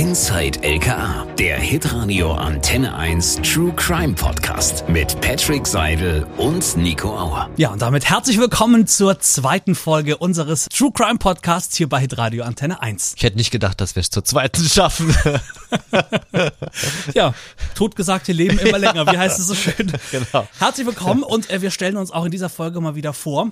Inside LKA, der Hitradio Antenne 1 True Crime Podcast mit Patrick Seidel und Nico Auer. Ja, und damit herzlich willkommen zur zweiten Folge unseres True Crime Podcasts hier bei Hitradio Antenne 1. Ich hätte nicht gedacht, dass wir es zur zweiten schaffen. ja, totgesagte leben immer länger. Wie heißt es so schön? Genau. Herzlich willkommen und äh, wir stellen uns auch in dieser Folge mal wieder vor.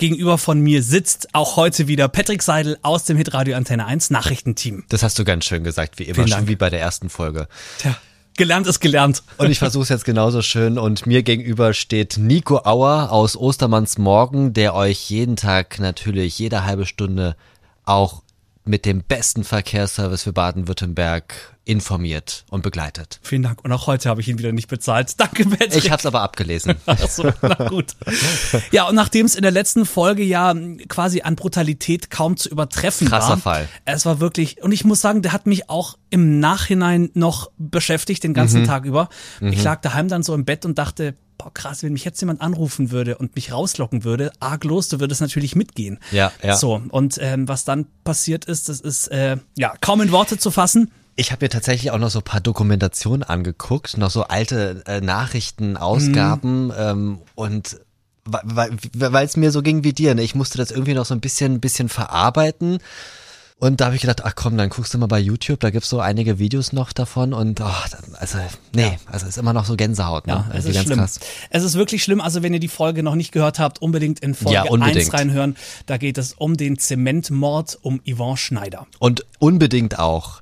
Gegenüber von mir sitzt auch heute wieder Patrick Seidel aus dem Hitradio Antenne 1 Nachrichtenteam. Das hast du ganz schön gesagt, wie immer, schon wie bei der ersten Folge. Tja, gelernt ist gelernt. Und ich versuche es jetzt genauso schön. Und mir gegenüber steht Nico Auer aus Ostermanns Morgen, der euch jeden Tag natürlich jede halbe Stunde auch mit dem besten Verkehrsservice für Baden-Württemberg informiert und begleitet. Vielen Dank. Und auch heute habe ich ihn wieder nicht bezahlt. Danke, Patrick. Ich habe es aber abgelesen. Ach so, na gut. Ja, und nachdem es in der letzten Folge ja quasi an Brutalität kaum zu übertreffen war. Krasser Fall. Es war wirklich, und ich muss sagen, der hat mich auch im Nachhinein noch beschäftigt, den Mhm. ganzen Tag über. Ich lag daheim dann so im Bett und dachte, boah, krass, wenn mich jetzt jemand anrufen würde und mich rauslocken würde, arglos, du würdest natürlich mitgehen. Ja, ja. So, und ähm, was dann passiert ist, das ist äh, ja kaum in Worte zu fassen. Ich habe mir tatsächlich auch noch so ein paar Dokumentationen angeguckt, noch so alte äh, Nachrichtenausgaben Mhm. ähm, und weil es mir so ging wie dir, ne? ich musste das irgendwie noch so ein bisschen, bisschen verarbeiten. Und da habe ich gedacht, ach komm, dann guckst du mal bei YouTube, da gibt's so einige Videos noch davon und oh, also nee, also ist immer noch so Gänsehaut, ne? Ja, es Irgendwie ist ganz schlimm. krass. Es ist wirklich schlimm. Also wenn ihr die Folge noch nicht gehört habt, unbedingt in Folge Ja, unbedingt. 1 reinhören. Da geht es um den Zementmord um Yvonne Schneider. Und unbedingt auch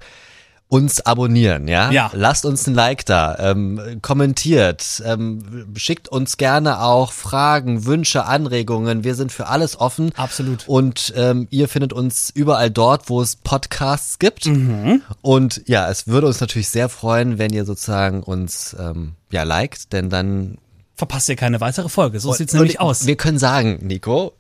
uns abonnieren, ja? Ja. Lasst uns ein Like da, ähm, kommentiert, ähm, schickt uns gerne auch Fragen, Wünsche, Anregungen. Wir sind für alles offen. Absolut. Und ähm, ihr findet uns überall dort, wo es Podcasts gibt. Mhm. Und ja, es würde uns natürlich sehr freuen, wenn ihr sozusagen uns ähm, ja liked, denn dann Verpasst ihr keine weitere Folge. So sieht's und nämlich aus. Wir können sagen, Nico,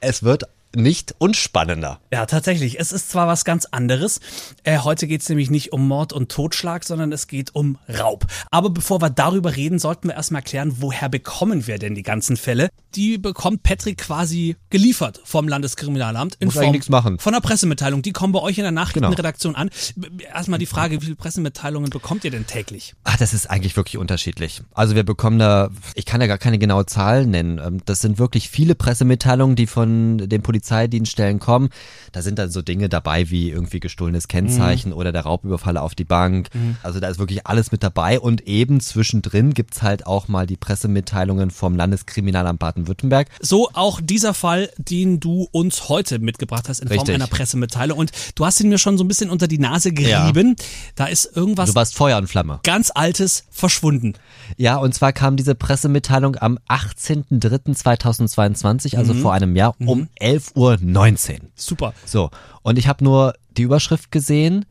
es wird nicht unspannender. Ja, tatsächlich. Es ist zwar was ganz anderes. Äh, heute geht's nämlich nicht um Mord und Totschlag, sondern es geht um Raub. Aber bevor wir darüber reden, sollten wir erstmal klären, woher bekommen wir denn die ganzen Fälle? Die bekommt Patrick quasi geliefert vom Landeskriminalamt in Muss Form nichts machen. von einer Pressemitteilung. Die kommen bei euch in der Nachrichtenredaktion an. B- Erstmal die Frage, wie viele Pressemitteilungen bekommt ihr denn täglich? Ach, das ist eigentlich wirklich unterschiedlich. Also wir bekommen da, ich kann ja gar keine genaue Zahl nennen. Ähm, Das sind wirklich viele Pressemitteilungen, die von den Polizeidienststellen kommen. Da sind dann so Dinge dabei wie irgendwie gestohlenes Kennzeichen oder der Raubüberfall auf die Bank. Also da ist wirklich alles mit dabei und eben zwischendrin gibt's halt auch mal die Pressemitteilungen vom Landeskriminalamt Baden-Württemberg. So auch dieser Fall, den du uns heute mitgebracht hast in Form Richtig. einer Pressemitteilung. Und du hast ihn mir schon so ein bisschen unter die Nase gerieben. Da ist irgendwas Du warst Feuer und Flamme. ganz Altes verschwunden. Ja, und zwar kam diese Pressemitteilung am 18.03.2022, also vor einem Jahr, um 11.19 Uhr. Super. So, und ich habe nur die Überschrift gesehen,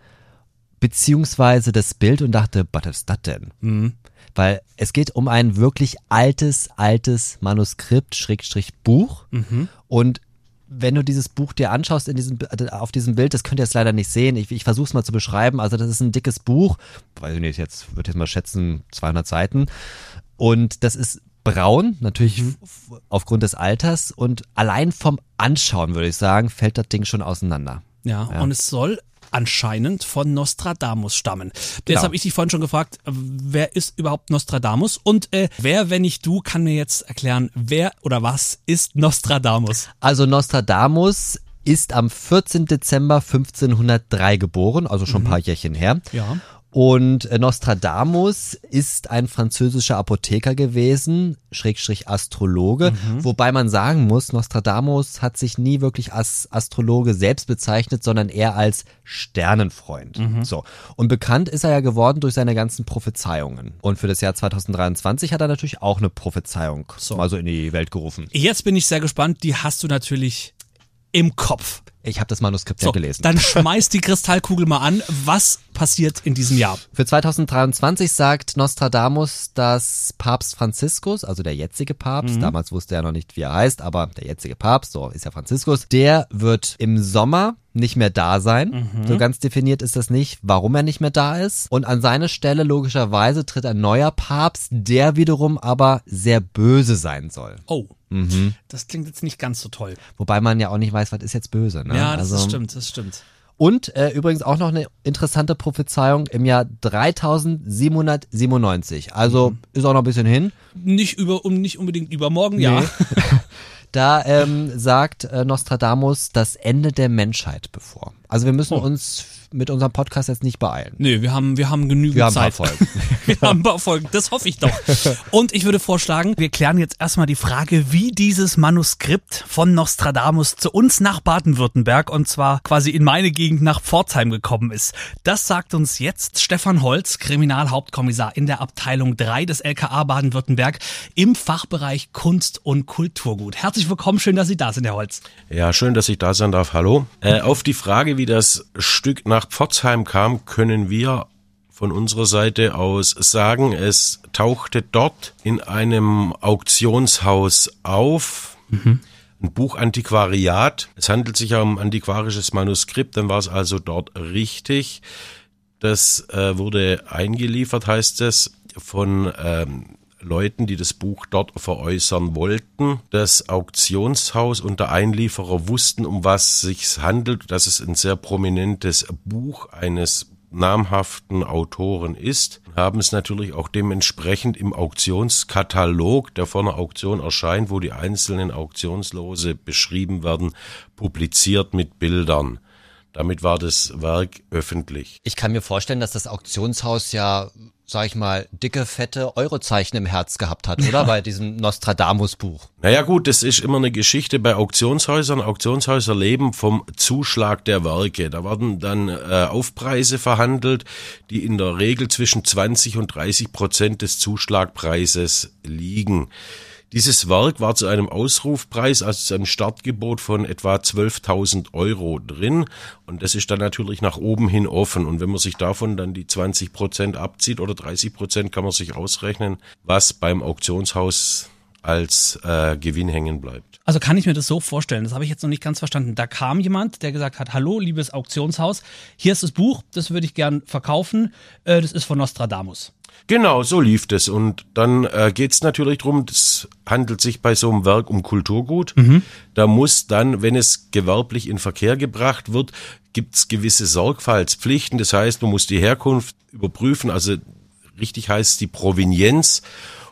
beziehungsweise das Bild und dachte, was ist das denn? Weil es geht um ein wirklich altes, altes Manuskript, Schrägstrich Buch. Und wenn du dieses Buch dir anschaust in diesem, auf diesem Bild, das könnt ihr jetzt leider nicht sehen, ich, ich versuche es mal zu beschreiben, also das ist ein dickes Buch, weiß ich nicht, jetzt würde ich jetzt mal schätzen, 200 Seiten. Und das ist braun, natürlich f- aufgrund des Alters und allein vom Anschauen, würde ich sagen, fällt das Ding schon auseinander. Ja, und es soll anscheinend von Nostradamus stammen. Jetzt Genau. habe ich dich vorhin schon gefragt, äh, wer ist überhaupt Nostradamus? Und äh, wer, wenn nicht du, kann mir jetzt erklären, wer oder was ist Nostradamus? Also Nostradamus ist am 14. Dezember 1503 geboren, also schon ein paar Jährchen her. Ja. Und äh, Nostradamus ist ein französischer Apotheker gewesen, Schrägstrich Astrologe, wobei man sagen muss, Nostradamus hat sich nie wirklich als Astrologe selbst bezeichnet, sondern eher als Sternenfreund. So. Und bekannt ist er ja geworden durch seine ganzen Prophezeiungen. Und für das Jahr 2023 hat er natürlich auch eine Prophezeiung So. mal so in die Welt gerufen. Jetzt bin ich sehr gespannt, die hast du natürlich im Kopf. Ich habe das Manuskript So, ja gelesen. dann schmeiß die Kristallkugel mal an. Was passiert in diesem Jahr? Für 2023 sagt Nostradamus, dass Papst Franziskus, also der jetzige Papst, damals wusste er noch nicht, wie er heißt, aber der jetzige Papst, so ist ja Franziskus, der wird im Sommer nicht mehr da sein. So ganz definiert ist das nicht, warum er nicht mehr da ist. Und an seine Stelle logischerweise tritt ein neuer Papst, der wiederum aber sehr böse sein soll. Oh, das klingt jetzt nicht ganz so toll. Wobei man ja auch nicht weiß, was ist jetzt böse. Ne? Ja, das also, stimmt, das stimmt. Und äh, übrigens auch noch eine interessante Prophezeiung im Jahr 3797. Also ist auch noch ein bisschen hin. Nicht über, um, nicht unbedingt übermorgen, ja. Da ähm, sagt äh, Nostradamus das Ende der Menschheit bevor. Also wir müssen Oh. uns mit unserem Podcast jetzt nicht beeilen. Nee, wir haben, wir haben genügend Wir haben ein Zeit. paar Folgen. wir haben ein paar Folgen, das hoffe ich doch. Und ich würde vorschlagen, wir klären jetzt erstmal die Frage, wie dieses Manuskript von Nostradamus zu uns nach Baden-Württemberg und zwar quasi in meine Gegend nach Pforzheim gekommen ist. Das sagt uns jetzt Stefan Holz, Kriminalhauptkommissar in der Abteilung 3 des LKA Baden-Württemberg im Fachbereich Kunst und Kulturgut. Herzlich willkommen, schön, dass Sie da sind, Herr Holz. Ja, schön, dass ich da sein darf. Hallo. Äh, auf die Frage, wie das Stück nach Pforzheim kam, können wir von unserer Seite aus sagen, es tauchte dort in einem Auktionshaus auf. Ein Buchantiquariat. Es handelt sich ja um antiquarisches Manuskript, dann war es also dort richtig. Das äh, wurde eingeliefert, heißt es, von ähm, Leuten, die das Buch dort veräußern wollten. Das Auktionshaus und der Einlieferer wussten, um was sich handelt, dass es ein sehr prominentes Buch eines namhaften Autoren ist, haben es natürlich auch dementsprechend im Auktionskatalog, der vor einer Auktion erscheint, wo die einzelnen Auktionslose beschrieben werden, publiziert mit Bildern. Damit war das Werk öffentlich. Ich kann mir vorstellen, dass das Auktionshaus ja, sag ich mal, dicke, fette Eurozeichen im Herz gehabt hat, oder? Bei diesem Nostradamus-Buch. Naja gut, das ist immer eine Geschichte bei Auktionshäusern. Auktionshäuser leben vom Zuschlag der Werke. Da werden dann äh, Aufpreise verhandelt, die in der Regel zwischen 20 und 30 Prozent des Zuschlagpreises liegen. Dieses Werk war zu einem Ausrufpreis, also zu einem Startgebot von etwa 12.000 Euro drin. Und das ist dann natürlich nach oben hin offen. Und wenn man sich davon dann die 20 Prozent abzieht oder 30 Prozent, kann man sich ausrechnen, was beim Auktionshaus als äh, Gewinn hängen bleibt. Also kann ich mir das so vorstellen, das habe ich jetzt noch nicht ganz verstanden. Da kam jemand, der gesagt hat, hallo, liebes Auktionshaus, hier ist das Buch, das würde ich gern verkaufen, äh, das ist von Nostradamus. Genau, so lief das. Und dann äh, geht es natürlich drum. es handelt sich bei so einem Werk um Kulturgut. Da muss dann, wenn es gewerblich in Verkehr gebracht wird, gibt es gewisse Sorgfaltspflichten. Das heißt, man muss die Herkunft überprüfen, also richtig heißt es die Provenienz.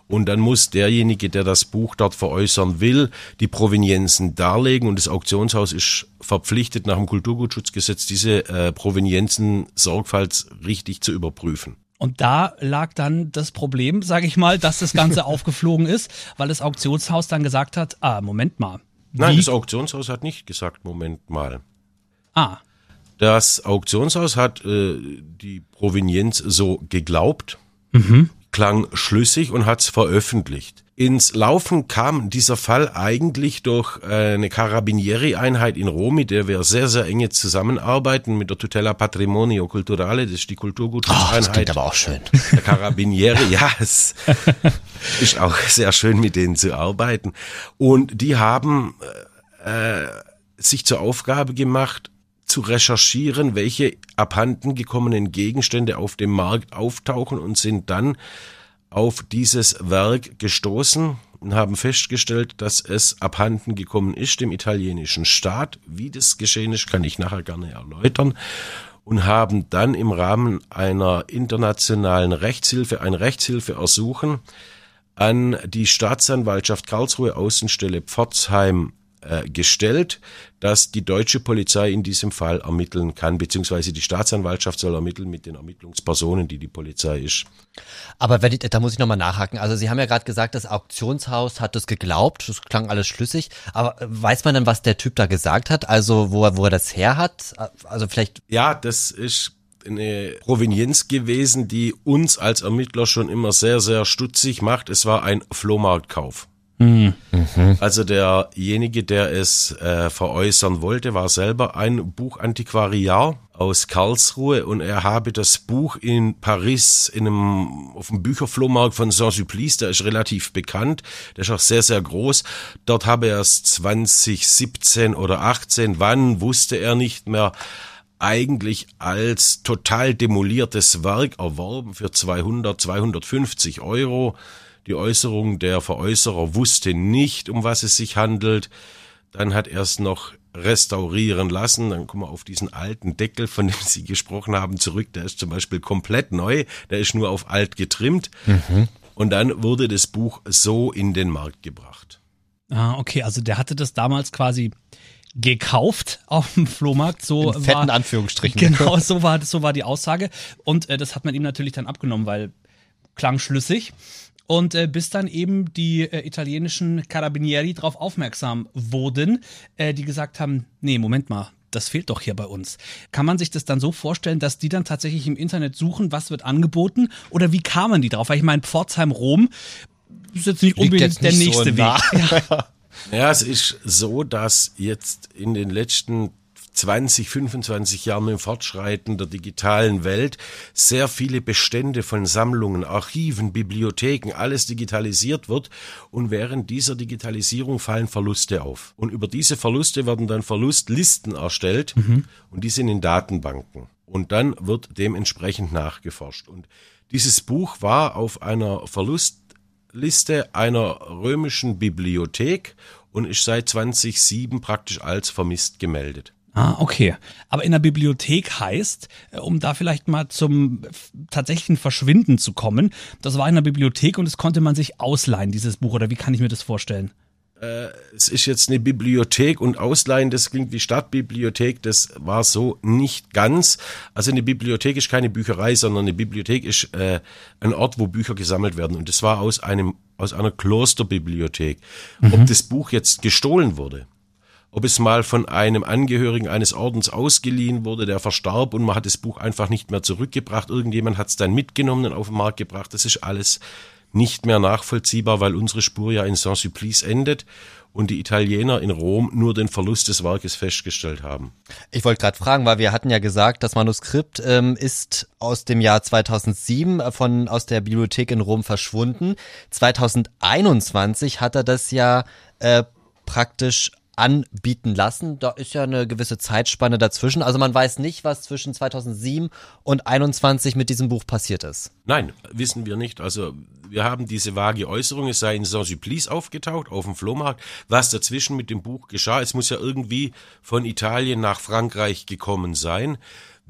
Und dann muss derjenige, der das Buch dort veräußern will, die Provenienzen darlegen. Und das Auktionshaus ist verpflichtet, nach dem Kulturgutschutzgesetz diese äh, Provenienzen sorgfaltsrichtig zu überprüfen. Und da lag dann das Problem, sage ich mal, dass das Ganze aufgeflogen ist, weil das Auktionshaus dann gesagt hat, ah, Moment mal. Nein, das Auktionshaus hat nicht gesagt, Moment mal. Ah, Das Auktionshaus hat äh, die Provenienz so geglaubt, klang schlüssig und hat es veröffentlicht. Ins Laufen kam dieser Fall eigentlich durch äh, eine Carabinieri-Einheit in Rom, mit der wir sehr, sehr enge zusammenarbeiten, mit der Tutela Patrimonio Culturale, das ist die Oh, Kulturgutseinheit. das klingt aber auch schön. Der Carabinieri, ja, es ist auch sehr schön, mit denen zu arbeiten. Und die haben äh, sich zur Aufgabe gemacht, zu recherchieren, welche abhanden gekommenen Gegenstände auf dem Markt auftauchen und sind dann auf dieses Werk gestoßen und haben festgestellt, dass es abhanden gekommen ist dem italienischen Staat. Wie das geschehen ist, kann ich nachher gerne erläutern. Und haben dann im Rahmen einer internationalen Rechtshilfe ein Rechtshilfeersuchen an die Staatsanwaltschaft Karlsruhe Außenstelle Pforzheim äh, gestellt, dass die deutsche Polizei in diesem Fall ermitteln kann, beziehungsweise die Staatsanwaltschaft soll ermitteln mit den Ermittlungspersonen, die die Polizei ist. Aber wenn ich, da muss ich nochmal nachhaken. Also Sie haben ja gerade gesagt, das Auktionshaus hat das geglaubt. Das klang alles schlüssig. Aber weiß man denn, was der Typ da gesagt hat? Also wo er, wo er das her hat? Also vielleicht, Ja, das ist eine Provenienz gewesen, die uns als Ermittler schon immer sehr, sehr stutzig macht. Es war ein Flohmarktkauf. Also derjenige, der es äh, veräußern wollte, war selber ein Buchantiquariat aus Karlsruhe und er habe das Buch in Paris in einem, auf dem Bücherflohmarkt von Saint-Sulpice, der ist relativ bekannt, der ist auch sehr, sehr groß. Dort habe er es 2017 oder 18, wann wusste er nicht mehr, eigentlich als total demoliertes Werk erworben für 200, 250 Euro. Die Äußerung der Veräußerer wusste nicht, um was es sich handelt. Dann hat er es noch restaurieren lassen. Dann kommen wir auf diesen alten Deckel, von dem Sie gesprochen haben, zurück. Der ist zum Beispiel komplett neu. Der ist nur auf alt getrimmt. Mhm. Und dann wurde das Buch so in den Markt gebracht. Ah, okay. Also der hatte das damals quasi gekauft auf dem Flohmarkt. So in fetten war, Anführungsstrichen. Genau, so war, so war die Aussage. Und äh, das hat man ihm natürlich dann abgenommen, weil klang schlüssig. Und äh, bis dann eben die äh, italienischen Carabinieri darauf aufmerksam wurden, äh, die gesagt haben, nee, Moment mal, das fehlt doch hier bei uns. Kann man sich das dann so vorstellen, dass die dann tatsächlich im Internet suchen, was wird angeboten? Oder wie kamen die drauf? Weil ich meine, Pforzheim Rom ist jetzt nicht unbedingt jetzt nicht der nächste so Weg. Ja. ja, es ist so, dass jetzt in den letzten 20, 25 Jahren im Fortschreiten der digitalen Welt sehr viele Bestände von Sammlungen, Archiven, Bibliotheken, alles digitalisiert wird und während dieser Digitalisierung fallen Verluste auf. Und über diese Verluste werden dann Verlustlisten erstellt mhm. und die sind in Datenbanken. Und dann wird dementsprechend nachgeforscht. Und dieses Buch war auf einer Verlustliste einer römischen Bibliothek und ist seit 2007 praktisch als vermisst gemeldet. Ah, okay. Aber in der Bibliothek heißt, äh, um da vielleicht mal zum tatsächlichen Verschwinden zu kommen, das war in der Bibliothek und es konnte man sich ausleihen, dieses Buch, oder wie kann ich mir das vorstellen? Äh, es ist jetzt eine Bibliothek und Ausleihen, das klingt wie Stadtbibliothek, das war so nicht ganz. Also eine Bibliothek ist keine Bücherei, sondern eine Bibliothek ist äh, ein Ort, wo Bücher gesammelt werden. Und das war aus einem aus einer Klosterbibliothek. Mhm. Ob das Buch jetzt gestohlen wurde, ob es mal von einem Angehörigen eines Ordens ausgeliehen wurde, der verstarb und man hat das Buch einfach nicht mehr zurückgebracht. Irgendjemand hat es dann mitgenommen und auf den Markt gebracht. Das ist alles nicht mehr nachvollziehbar, weil unsere Spur ja in Saint-Supplice endet und die Italiener in Rom nur den Verlust des Werkes festgestellt haben. Ich wollte gerade fragen, weil wir hatten ja gesagt, das Manuskript ähm, ist aus dem Jahr 2007 äh, von aus der Bibliothek in Rom verschwunden. 2021 hat er das ja äh, praktisch anbieten lassen. Da ist ja eine gewisse Zeitspanne dazwischen. Also man weiß nicht, was zwischen 2007 und 2021 mit diesem Buch passiert ist. Nein, wissen wir nicht. Also wir haben diese vage Äußerung, es sei in Saint-Supplice aufgetaucht, auf dem Flohmarkt. Was dazwischen mit dem Buch geschah, es muss ja irgendwie von Italien nach Frankreich gekommen sein.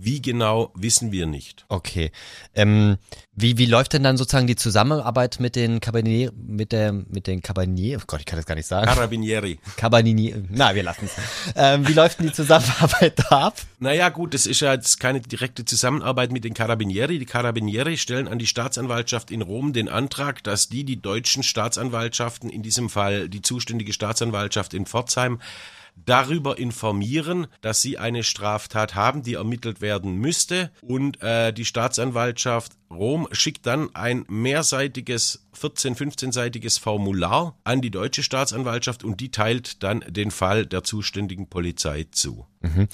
Wie genau, wissen wir nicht. Okay. Ähm, wie, wie läuft denn dann sozusagen die Zusammenarbeit mit den Carabinieri, mit der, mit den Carabinieri, oh Gott, ich kann das gar nicht sagen. Carabinieri. Carabinieri, na, wir lassen es. ähm, wie läuft denn die Zusammenarbeit da ab? Naja, gut, das ist ja jetzt keine direkte Zusammenarbeit mit den Carabinieri. Die Carabinieri stellen an die Staatsanwaltschaft in Rom den Antrag, dass die die deutschen Staatsanwaltschaften, in diesem Fall die zuständige Staatsanwaltschaft in Pforzheim, darüber informieren, dass sie eine Straftat haben, die ermittelt werden müsste. Und äh, die Staatsanwaltschaft Rom schickt dann ein mehrseitiges, 14-, 15-seitiges Formular an die deutsche Staatsanwaltschaft und die teilt dann den Fall der zuständigen Polizei zu. Mhm.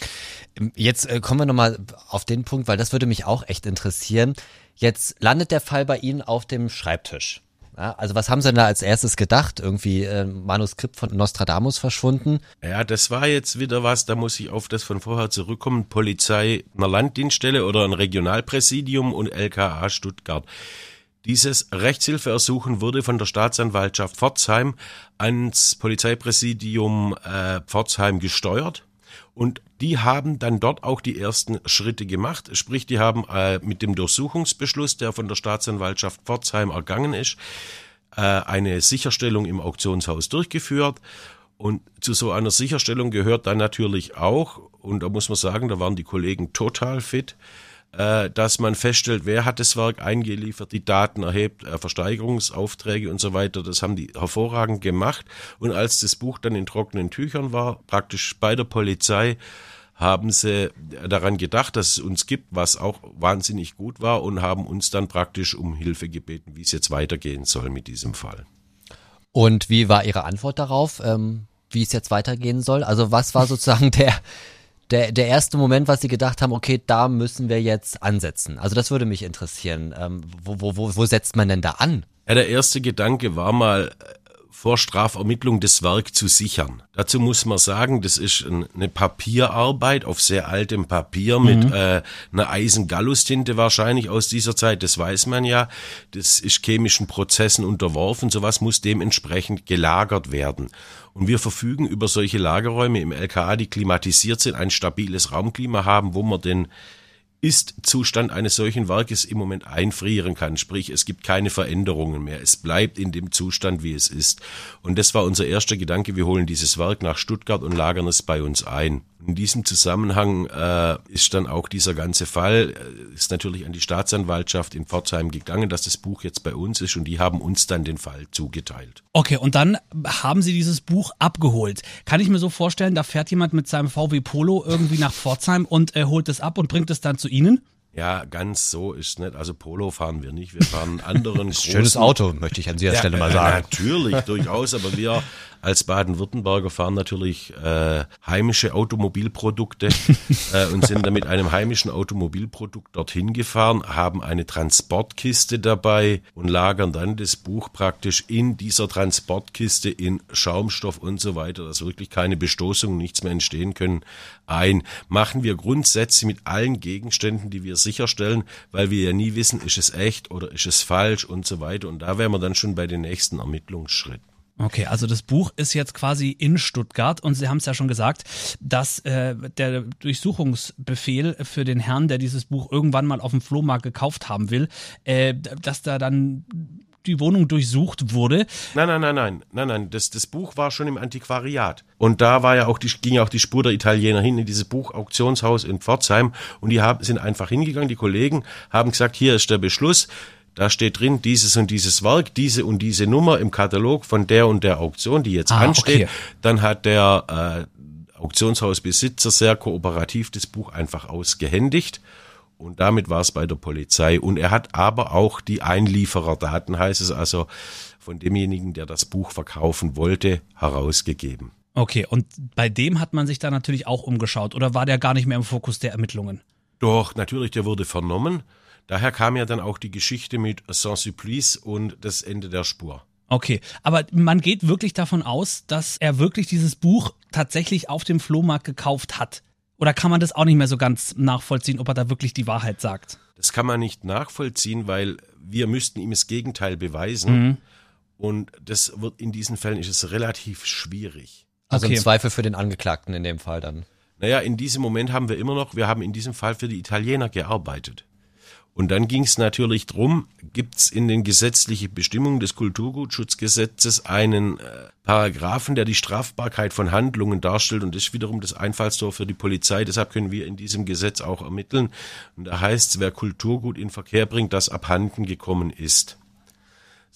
Jetzt äh, kommen wir nochmal auf den Punkt, weil das würde mich auch echt interessieren. Jetzt landet der Fall bei Ihnen auf dem Schreibtisch. Ja, also was haben Sie denn da als erstes gedacht? Irgendwie äh, Manuskript von Nostradamus verschwunden? Ja, das war jetzt wieder was, da muss ich auf das von vorher zurückkommen. Polizei einer Landdienststelle oder ein Regionalpräsidium und LKA Stuttgart. Dieses Rechtshilfeersuchen wurde von der Staatsanwaltschaft Pforzheim ans Polizeipräsidium äh, Pforzheim gesteuert. Und die haben dann dort auch die ersten Schritte gemacht. Sprich, die haben äh, mit dem Durchsuchungsbeschluss, der von der Staatsanwaltschaft Pforzheim ergangen ist, äh, eine Sicherstellung im Auktionshaus durchgeführt. Und zu so einer Sicherstellung gehört dann natürlich auch, und da muss man sagen, da waren die Kollegen total fit, äh, dass man feststellt, wer hat das Werk eingeliefert, die Daten erhebt, äh, Versteigerungsaufträge und so weiter. Das haben die hervorragend gemacht. Und als das Buch dann in trockenen Tüchern war, praktisch bei der Polizei, haben sie daran gedacht, dass es uns gibt, was auch wahnsinnig gut war und haben uns dann praktisch um Hilfe gebeten, wie es jetzt weitergehen soll mit diesem Fall. Und wie war Ihre Antwort darauf, ähm, wie es jetzt weitergehen soll? Also was war sozusagen der, der, der erste Moment, was Sie gedacht haben, okay, da müssen wir jetzt ansetzen? Also das würde mich interessieren. Ähm, wo, wo, wo, wo setzt man denn da an? Ja, der erste Gedanke war mal, vor Strafermittlung das Werk zu sichern. Dazu muss man sagen, das ist eine Papierarbeit auf sehr altem Papier mit mhm. äh, einer Eisengallustinte wahrscheinlich aus dieser Zeit, das weiß man ja. Das ist chemischen Prozessen unterworfen, sowas muss dementsprechend gelagert werden. Und wir verfügen über solche Lagerräume im LKA, die klimatisiert sind, ein stabiles Raumklima haben, wo man den ist-Zustand eines solchen Werkes im Moment einfrieren kann. Sprich, es gibt keine Veränderungen mehr. Es bleibt in dem Zustand, wie es ist. Und das war unser erster Gedanke. Wir holen dieses Werk nach Stuttgart und lagern es bei uns ein. In diesem Zusammenhang äh, ist dann auch dieser ganze Fall, äh, ist natürlich an die Staatsanwaltschaft in Pforzheim gegangen, dass das Buch jetzt bei uns ist und die haben uns dann den Fall zugeteilt. Okay, und dann haben Sie dieses Buch abgeholt. Kann ich mir so vorstellen, da fährt jemand mit seinem VW Polo irgendwie nach Pforzheim und äh, holt es ab und bringt es dann zu Ihnen? Ja, ganz so ist nicht. Also Polo fahren wir nicht. Wir fahren anderen großen. Schönes Auto, möchte ich an dieser ja, Stelle mal sagen. Natürlich, durchaus. Aber wir als Baden-Württemberger fahren natürlich äh, heimische Automobilprodukte äh, und sind dann mit einem heimischen Automobilprodukt dorthin gefahren, haben eine Transportkiste dabei und lagern dann das Buch praktisch in dieser Transportkiste in Schaumstoff und so weiter, dass wirklich keine Bestoßungen, nichts mehr entstehen können, ein. Machen wir Grundsätze mit allen Gegenständen, die wir sicherstellen, weil wir ja nie wissen, ist es echt oder ist es falsch und so weiter. Und da wären wir dann schon bei den nächsten Ermittlungsschritten. Okay, also das Buch ist jetzt quasi in Stuttgart und Sie haben es ja schon gesagt, dass äh, der Durchsuchungsbefehl für den Herrn, der dieses Buch irgendwann mal auf dem Flohmarkt gekauft haben will, äh, dass da dann die Wohnung durchsucht wurde. Nein, nein, nein, nein, nein, nein. Das, das Buch war schon im Antiquariat. Und da war ja auch die, ging ja auch die Spur der Italiener hin in dieses Buch Auktionshaus in Pforzheim. Und die haben, sind einfach hingegangen. Die Kollegen haben gesagt, hier ist der Beschluss. Da steht drin, dieses und dieses Werk, diese und diese Nummer im Katalog von der und der Auktion, die jetzt ah, ansteht. Okay. Dann hat der äh, Auktionshausbesitzer sehr kooperativ das Buch einfach ausgehändigt. Und damit war es bei der Polizei. Und er hat aber auch die Einliefererdaten, heißt es also, von demjenigen, der das Buch verkaufen wollte, herausgegeben. Okay, und bei dem hat man sich da natürlich auch umgeschaut oder war der gar nicht mehr im Fokus der Ermittlungen? Doch, natürlich, der wurde vernommen. Daher kam ja dann auch die Geschichte mit Saint-Supplice und das Ende der Spur. Okay, aber man geht wirklich davon aus, dass er wirklich dieses Buch tatsächlich auf dem Flohmarkt gekauft hat. Oder kann man das auch nicht mehr so ganz nachvollziehen, ob er da wirklich die Wahrheit sagt? Das kann man nicht nachvollziehen, weil wir müssten ihm das Gegenteil beweisen. Mhm. Und das wird in diesen Fällen ist es relativ schwierig. Also okay. im Zweifel für den Angeklagten in dem Fall dann. Naja, in diesem Moment haben wir immer noch, wir haben in diesem Fall für die Italiener gearbeitet. Und dann ging es natürlich drum, gibt es in den gesetzlichen Bestimmungen des Kulturgutschutzgesetzes einen äh, Paragraphen, der die Strafbarkeit von Handlungen darstellt und das ist wiederum das Einfallstor für die Polizei. Deshalb können wir in diesem Gesetz auch ermitteln. Und da heißt es, wer Kulturgut in Verkehr bringt, das abhanden gekommen ist.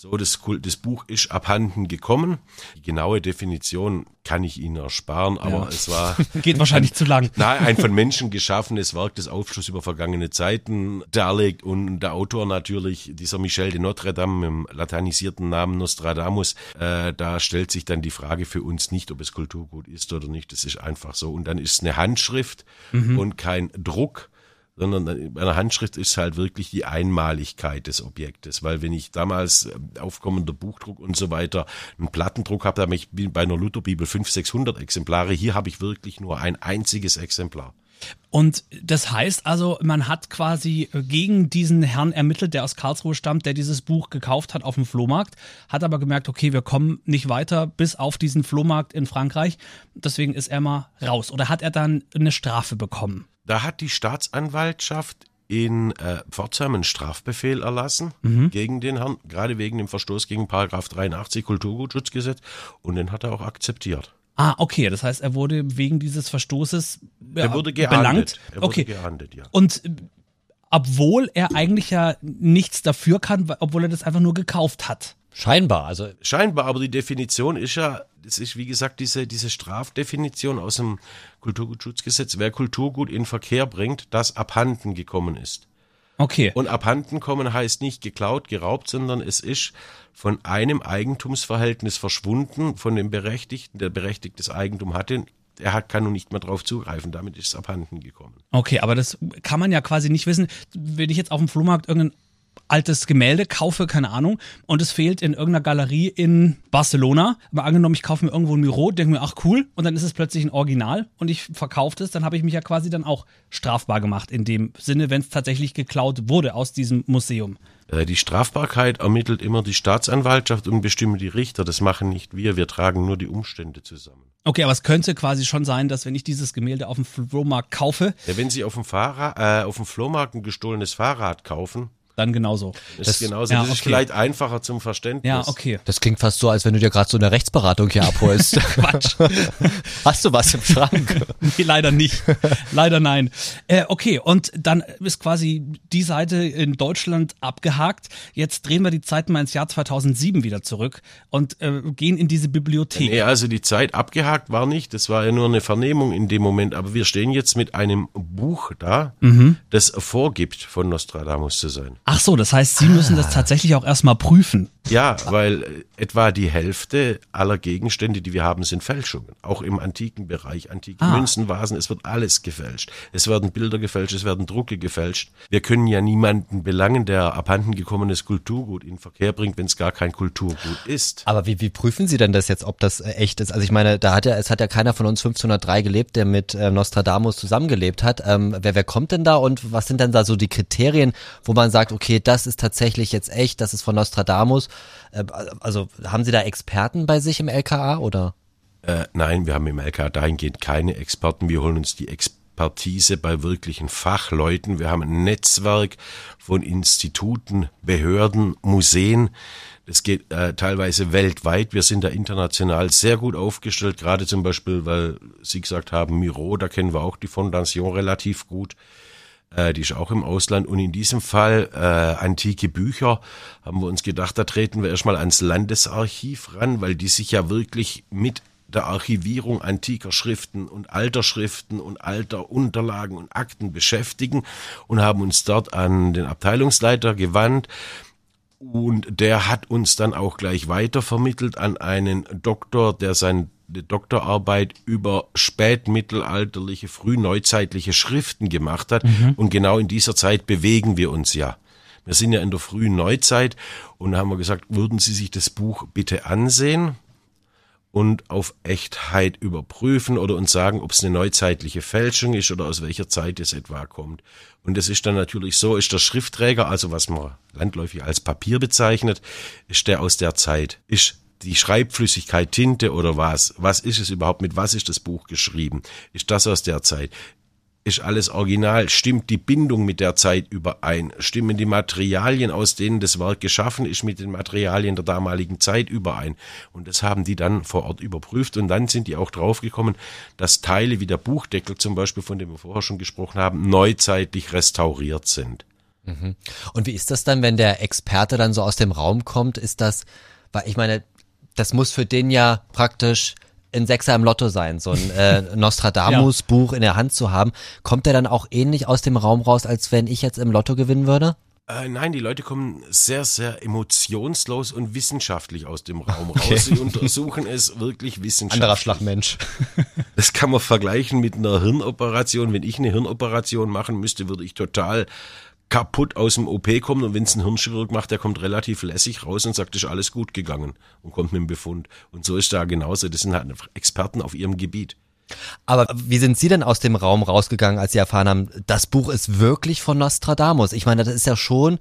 So, das, das Buch ist abhanden gekommen. Die genaue Definition kann ich Ihnen ersparen, aber ja. es war. Geht wahrscheinlich ein, zu lang. Nein, ein von Menschen geschaffenes Werk, das Aufschluss über vergangene Zeiten darlegt und der Autor natürlich, dieser Michel de Notre Dame mit dem latinisierten Namen Nostradamus, äh, da stellt sich dann die Frage für uns nicht, ob es Kulturgut ist oder nicht. Das ist einfach so. Und dann ist es eine Handschrift mhm. und kein Druck sondern bei einer Handschrift ist halt wirklich die Einmaligkeit des Objektes, weil wenn ich damals äh, aufkommender Buchdruck und so weiter einen Plattendruck habe, da habe ich bei einer Lutherbibel 500, 600 Exemplare, hier habe ich wirklich nur ein einziges Exemplar. Und das heißt also, man hat quasi gegen diesen Herrn ermittelt, der aus Karlsruhe stammt, der dieses Buch gekauft hat auf dem Flohmarkt, hat aber gemerkt, okay, wir kommen nicht weiter bis auf diesen Flohmarkt in Frankreich. Deswegen ist er mal raus. Oder hat er dann eine Strafe bekommen? Da hat die Staatsanwaltschaft in äh, Pforzheim einen Strafbefehl erlassen mhm. gegen den Herrn, gerade wegen dem Verstoß gegen Paragraph 83 Kulturgutschutzgesetz und den hat er auch akzeptiert. Ah, okay, das heißt, er wurde wegen dieses Verstoßes ja, er wurde geahndet. belangt. Er wurde okay. geahndet, ja. Und äh, obwohl er eigentlich ja nichts dafür kann, obwohl er das einfach nur gekauft hat. Scheinbar, also. Scheinbar, aber die Definition ist ja, das ist wie gesagt diese, diese Strafdefinition aus dem Kulturgutschutzgesetz. Wer Kulturgut in Verkehr bringt, das abhanden gekommen ist. Okay. Und abhanden kommen heißt nicht geklaut, geraubt, sondern es ist von einem Eigentumsverhältnis verschwunden, von dem Berechtigten, der berechtigtes Eigentum hatte. Er hat, kann nun nicht mehr drauf zugreifen, damit ist es abhanden gekommen. Okay, aber das kann man ja quasi nicht wissen. Wenn ich jetzt auf dem Flohmarkt irgendein altes Gemälde kaufe, keine Ahnung, und es fehlt in irgendeiner Galerie in Barcelona. Aber angenommen, ich kaufe mir irgendwo ein Miro, denke mir, ach cool, und dann ist es plötzlich ein Original und ich verkaufe es, dann habe ich mich ja quasi dann auch strafbar gemacht in dem Sinne, wenn es tatsächlich geklaut wurde aus diesem Museum. Äh, die Strafbarkeit ermittelt immer die Staatsanwaltschaft und bestimmen die Richter. Das machen nicht wir. Wir tragen nur die Umstände zusammen. Okay, aber es könnte quasi schon sein, dass wenn ich dieses Gemälde auf dem Flohmarkt kaufe. Ja, wenn Sie auf dem, Fahrrad, äh, auf dem Flohmarkt ein gestohlenes Fahrrad kaufen, dann genauso. Das, das ist genauso. Ja, das ist vielleicht einfacher zum Verständnis. Ja, okay. Das klingt fast so, als wenn du dir gerade so eine Rechtsberatung hier abholst. Quatsch. Hast du was im Schrank? nee, leider nicht. Leider nein. Äh, okay, und dann ist quasi die Seite in Deutschland abgehakt. Jetzt drehen wir die Zeit mal ins Jahr 2007 wieder zurück und äh, gehen in diese Bibliothek. Nee, also die Zeit abgehakt war nicht. Das war ja nur eine Vernehmung in dem Moment. Aber wir stehen jetzt mit einem Buch da, mhm. das vorgibt, von Nostradamus zu sein. Ach so, das heißt, Sie müssen das tatsächlich auch erstmal prüfen. Ja, weil äh, etwa die Hälfte aller Gegenstände, die wir haben, sind Fälschungen. Auch im antiken Bereich, antike ah. Münzen, Vasen, es wird alles gefälscht. Es werden Bilder gefälscht, es werden Drucke gefälscht. Wir können ja niemanden belangen, der abhanden gekommenes Kulturgut in Verkehr bringt, wenn es gar kein Kulturgut ist. Aber wie, wie prüfen Sie denn das jetzt, ob das äh, echt ist? Also ich meine, da hat ja, es hat ja keiner von uns 1503 gelebt, der mit äh, Nostradamus zusammengelebt hat. Ähm, wer, wer kommt denn da und was sind denn da so die Kriterien, wo man sagt, okay, das ist tatsächlich jetzt echt, das ist von Nostradamus. Äh, also haben Sie da Experten bei sich im LKA oder? Äh, nein, wir haben im LKA dahingehend keine Experten. Wir holen uns die Expertise bei wirklichen Fachleuten. Wir haben ein Netzwerk von Instituten, Behörden, Museen. Das geht äh, teilweise weltweit. Wir sind da international sehr gut aufgestellt, gerade zum Beispiel, weil Sie gesagt haben, Miro, da kennen wir auch die Fondation relativ gut. Äh, die ist auch im Ausland. Und in diesem Fall äh, antike Bücher haben wir uns gedacht, da treten wir erstmal ans Landesarchiv ran, weil die sich ja wirklich mit der Archivierung antiker Schriften und alter Schriften und alter Unterlagen und Akten beschäftigen und haben uns dort an den Abteilungsleiter gewandt. Und der hat uns dann auch gleich weitervermittelt an einen Doktor, der sein eine Doktorarbeit über spätmittelalterliche, frühneuzeitliche Schriften gemacht hat. Mhm. Und genau in dieser Zeit bewegen wir uns ja. Wir sind ja in der frühen Neuzeit und haben wir gesagt, würden Sie sich das Buch bitte ansehen und auf Echtheit überprüfen oder uns sagen, ob es eine neuzeitliche Fälschung ist oder aus welcher Zeit es etwa kommt. Und es ist dann natürlich so, ist der Schriftträger, also was man landläufig als Papier bezeichnet, ist der aus der Zeit, ist die Schreibflüssigkeit Tinte oder was? Was ist es überhaupt? Mit was ist das Buch geschrieben? Ist das aus der Zeit? Ist alles original? Stimmt die Bindung mit der Zeit überein? Stimmen die Materialien, aus denen das Werk geschaffen ist, mit den Materialien der damaligen Zeit überein? Und das haben die dann vor Ort überprüft und dann sind die auch draufgekommen, dass Teile wie der Buchdeckel zum Beispiel, von dem wir vorher schon gesprochen haben, neuzeitlich restauriert sind. Mhm. Und wie ist das dann, wenn der Experte dann so aus dem Raum kommt? Ist das, weil ich meine, das muss für den ja praktisch ein Sechser im Lotto sein, so ein äh, Nostradamus-Buch ja. in der Hand zu haben. Kommt der dann auch ähnlich aus dem Raum raus, als wenn ich jetzt im Lotto gewinnen würde? Äh, nein, die Leute kommen sehr, sehr emotionslos und wissenschaftlich aus dem Raum okay. raus. Sie untersuchen es wirklich wissenschaftlich. Anderer Schlagmensch. das kann man vergleichen mit einer Hirnoperation. Wenn ich eine Hirnoperation machen müsste, würde ich total kaputt aus dem OP kommen und wenn es ein Hirnchirurg macht, der kommt relativ lässig raus und sagt, ist alles gut gegangen und kommt mit dem Befund. Und so ist da genauso. Das sind halt Experten auf ihrem Gebiet. Aber wie sind Sie denn aus dem Raum rausgegangen, als Sie erfahren haben, das Buch ist wirklich von Nostradamus? Ich meine, das ist ja schon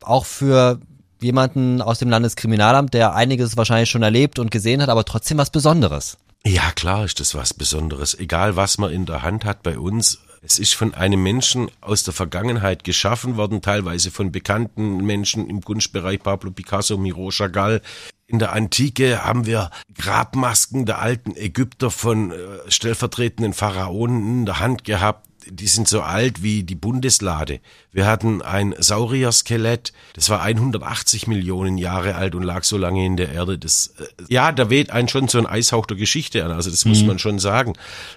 auch für jemanden aus dem Landeskriminalamt, der einiges wahrscheinlich schon erlebt und gesehen hat, aber trotzdem was Besonderes. Ja, klar ist das was Besonderes. Egal, was man in der Hand hat bei uns, es ist von einem Menschen aus der Vergangenheit geschaffen worden, teilweise von bekannten Menschen im Kunstbereich, Pablo Picasso, Miro Chagall. In der Antike haben wir Grabmasken der alten Ägypter von äh, stellvertretenden Pharaonen in der Hand gehabt die sind so alt wie die Bundeslade. Wir hatten ein Saurier-Skelett, das war 180 Millionen Jahre alt und lag so lange in der Erde. Das, äh, ja, da weht einen schon so ein Eishauch der Geschichte an, also das mhm. muss man schon sagen.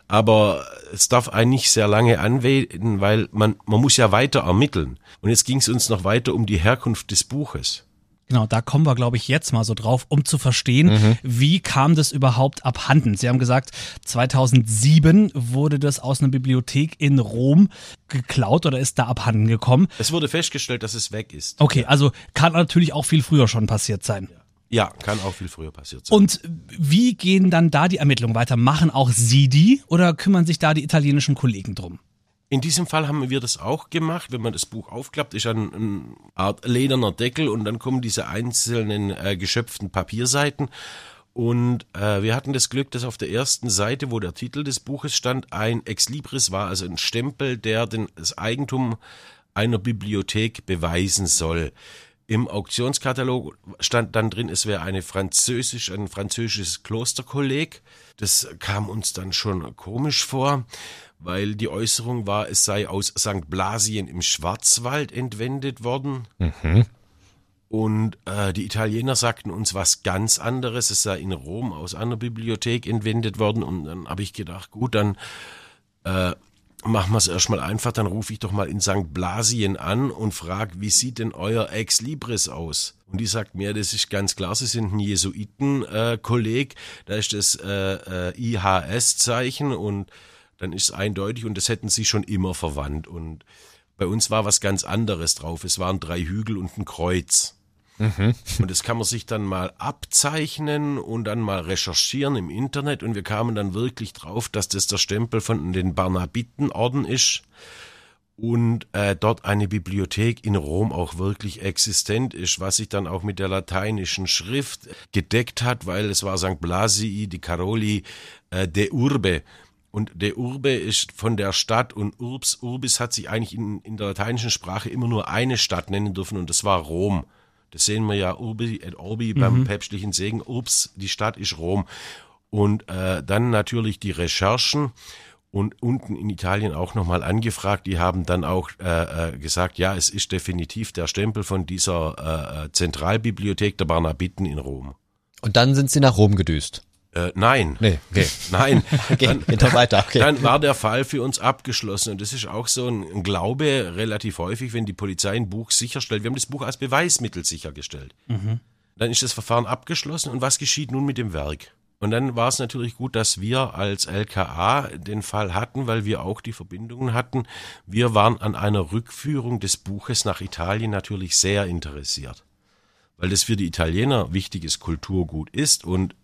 Aber es darf einen nicht sehr lange anwehen, weil man, man muss ja weiter ermitteln. Und jetzt ging es uns noch weiter um die Herkunft des Buches. Genau, da kommen wir, glaube ich, jetzt mal so drauf, um zu verstehen, mhm. wie kam das überhaupt abhanden. Sie haben gesagt, 2007 wurde das aus einer Bibliothek in Rom geklaut oder ist da abhanden gekommen. Es wurde festgestellt, dass es weg ist. Okay, also kann natürlich auch viel früher schon passiert sein. Ja, kann auch viel früher passiert sein. Und wie gehen dann da die Ermittlungen weiter? Machen auch Sie die oder kümmern sich da die italienischen Kollegen drum? In diesem Fall haben wir das auch gemacht. Wenn man das Buch aufklappt, ist ein, eine Art lederner Deckel und dann kommen diese einzelnen äh, geschöpften Papierseiten. Und äh, wir hatten das Glück, dass auf der ersten Seite, wo der Titel des Buches stand, ein Ex Libris war, also ein Stempel, der den, das Eigentum einer Bibliothek beweisen soll. Im Auktionskatalog stand dann drin, es wäre eine französisch, ein französisches Klosterkolleg. Das kam uns dann schon komisch vor weil die Äußerung war, es sei aus St. Blasien im Schwarzwald entwendet worden. Mhm. Und äh, die Italiener sagten uns was ganz anderes. Es sei in Rom aus einer Bibliothek entwendet worden. Und dann habe ich gedacht, gut, dann äh, machen wir es erstmal einfach. Dann rufe ich doch mal in St. Blasien an und frage, wie sieht denn euer Ex Libris aus? Und die sagt mir, das ist ganz klar, sie sind ein Jesuiten-Kolleg. Äh, da ist das äh, äh, IHS-Zeichen und dann ist es eindeutig und das hätten sie schon immer verwandt. Und bei uns war was ganz anderes drauf. Es waren drei Hügel und ein Kreuz. Mhm. Und das kann man sich dann mal abzeichnen und dann mal recherchieren im Internet. Und wir kamen dann wirklich drauf, dass das der Stempel von den Barnabitenorden ist und äh, dort eine Bibliothek in Rom auch wirklich existent ist, was sich dann auch mit der lateinischen Schrift gedeckt hat, weil es war St. Blasii di Caroli äh, de Urbe. Und der Urbe ist von der Stadt und Urbs, Urbis hat sich eigentlich in, in der lateinischen Sprache immer nur eine Stadt nennen dürfen und das war Rom. Das sehen wir ja Urbi et Orbi mhm. beim päpstlichen Segen. Urbs, die Stadt ist Rom. Und äh, dann natürlich die Recherchen und unten in Italien auch nochmal angefragt. Die haben dann auch äh, äh, gesagt, ja, es ist definitiv der Stempel von dieser äh, äh Zentralbibliothek der Barnabiten in Rom. Und dann sind sie nach Rom gedüst. Äh, nein. Nee, okay. Nein. okay, dann, dann weiter. Okay. Dann war der Fall für uns abgeschlossen. Und das ist auch so ein, Glaube relativ häufig, wenn die Polizei ein Buch sicherstellt. Wir haben das Buch als Beweismittel sichergestellt. Mhm. Dann ist das Verfahren abgeschlossen. Und was geschieht nun mit dem Werk? Und dann war es natürlich gut, dass wir als LKA den Fall hatten, weil wir auch die Verbindungen hatten. Wir waren an einer Rückführung des Buches nach Italien natürlich sehr interessiert weil das für die Italiener wichtiges Kulturgut ist und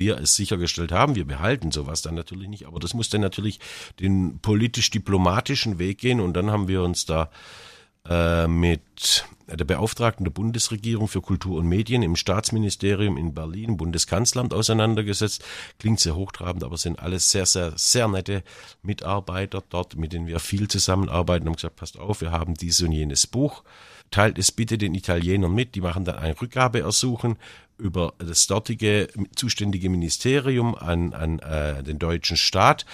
wir es sichergestellt haben. Wir behalten sowas dann natürlich nicht, aber das muss dann natürlich den politisch-diplomatischen Weg gehen und dann haben wir uns da äh, mit der Beauftragten der Bundesregierung für Kultur und Medien im Staatsministerium in Berlin, Bundeskanzleramt auseinandergesetzt. Klingt sehr hochtrabend, aber sind alles sehr, sehr, sehr nette Mitarbeiter dort, mit denen wir viel zusammenarbeiten und gesagt, passt auf, wir haben dieses und jenes Buch. Teilt es bitte den Italienern mit, die machen dann ein Rückgabeersuchen über das dortige zuständige Ministerium an, an äh, den deutschen Staat.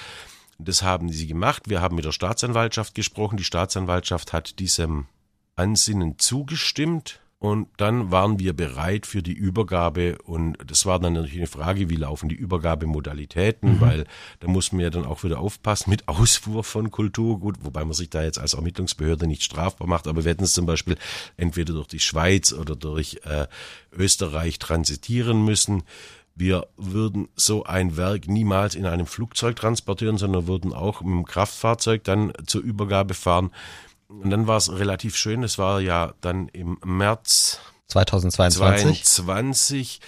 Das haben sie gemacht. Wir haben mit der Staatsanwaltschaft gesprochen. Die Staatsanwaltschaft hat diesem Ansinnen zugestimmt. Und dann waren wir bereit für die Übergabe und das war dann natürlich eine Frage, wie laufen die Übergabemodalitäten, mhm. weil da muss man ja dann auch wieder aufpassen mit Ausfuhr von Kulturgut, wobei man sich da jetzt als Ermittlungsbehörde nicht strafbar macht, aber wir hätten es zum Beispiel entweder durch die Schweiz oder durch äh, Österreich transitieren müssen. Wir würden so ein Werk niemals in einem Flugzeug transportieren, sondern würden auch mit dem Kraftfahrzeug dann zur Übergabe fahren. Und dann war es relativ schön. Es war ja dann im März 2022 20,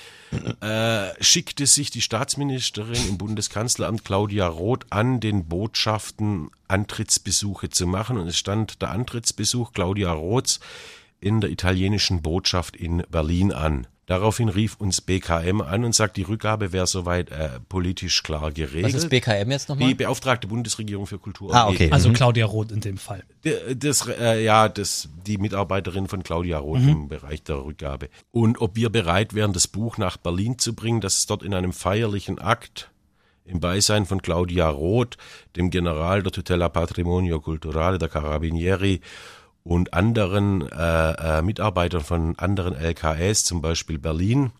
äh, schickte sich die Staatsministerin im Bundeskanzleramt Claudia Roth an, den Botschaften Antrittsbesuche zu machen. Und es stand der Antrittsbesuch Claudia Roths in der italienischen Botschaft in Berlin an. Daraufhin rief uns BKM an und sagt, die Rückgabe wäre soweit äh, politisch klar geregelt. Was ist BKM jetzt nochmal? Die beauftragte Bundesregierung für Kultur. Ah, okay. Also mhm. Claudia Roth in dem Fall. Das, äh, ja, das, die Mitarbeiterin von Claudia Roth mhm. im Bereich der Rückgabe. Und ob wir bereit wären, das Buch nach Berlin zu bringen, dass es dort in einem feierlichen Akt im Beisein von Claudia Roth, dem General der Tutela Patrimonio Culturale der Carabinieri und anderen äh, äh, Mitarbeitern von anderen LKS, zum Beispiel Berlin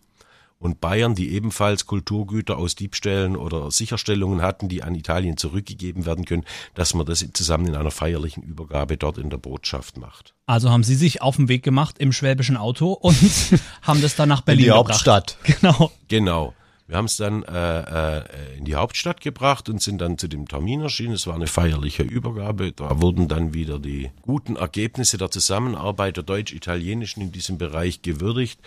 und Bayern, die ebenfalls Kulturgüter aus Diebstählen oder Sicherstellungen hatten, die an Italien zurückgegeben werden können, dass man das zusammen in einer feierlichen Übergabe dort in der Botschaft macht. Also haben Sie sich auf den Weg gemacht im schwäbischen Auto und haben das dann nach Berlin in die gebracht. Hauptstadt. Genau. Genau. Wir haben es dann äh, äh, in die Hauptstadt gebracht und sind dann zu dem Termin erschienen. Es war eine feierliche Übergabe. Da wurden dann wieder die guten Ergebnisse der Zusammenarbeit der deutsch-italienischen in diesem Bereich gewürdigt.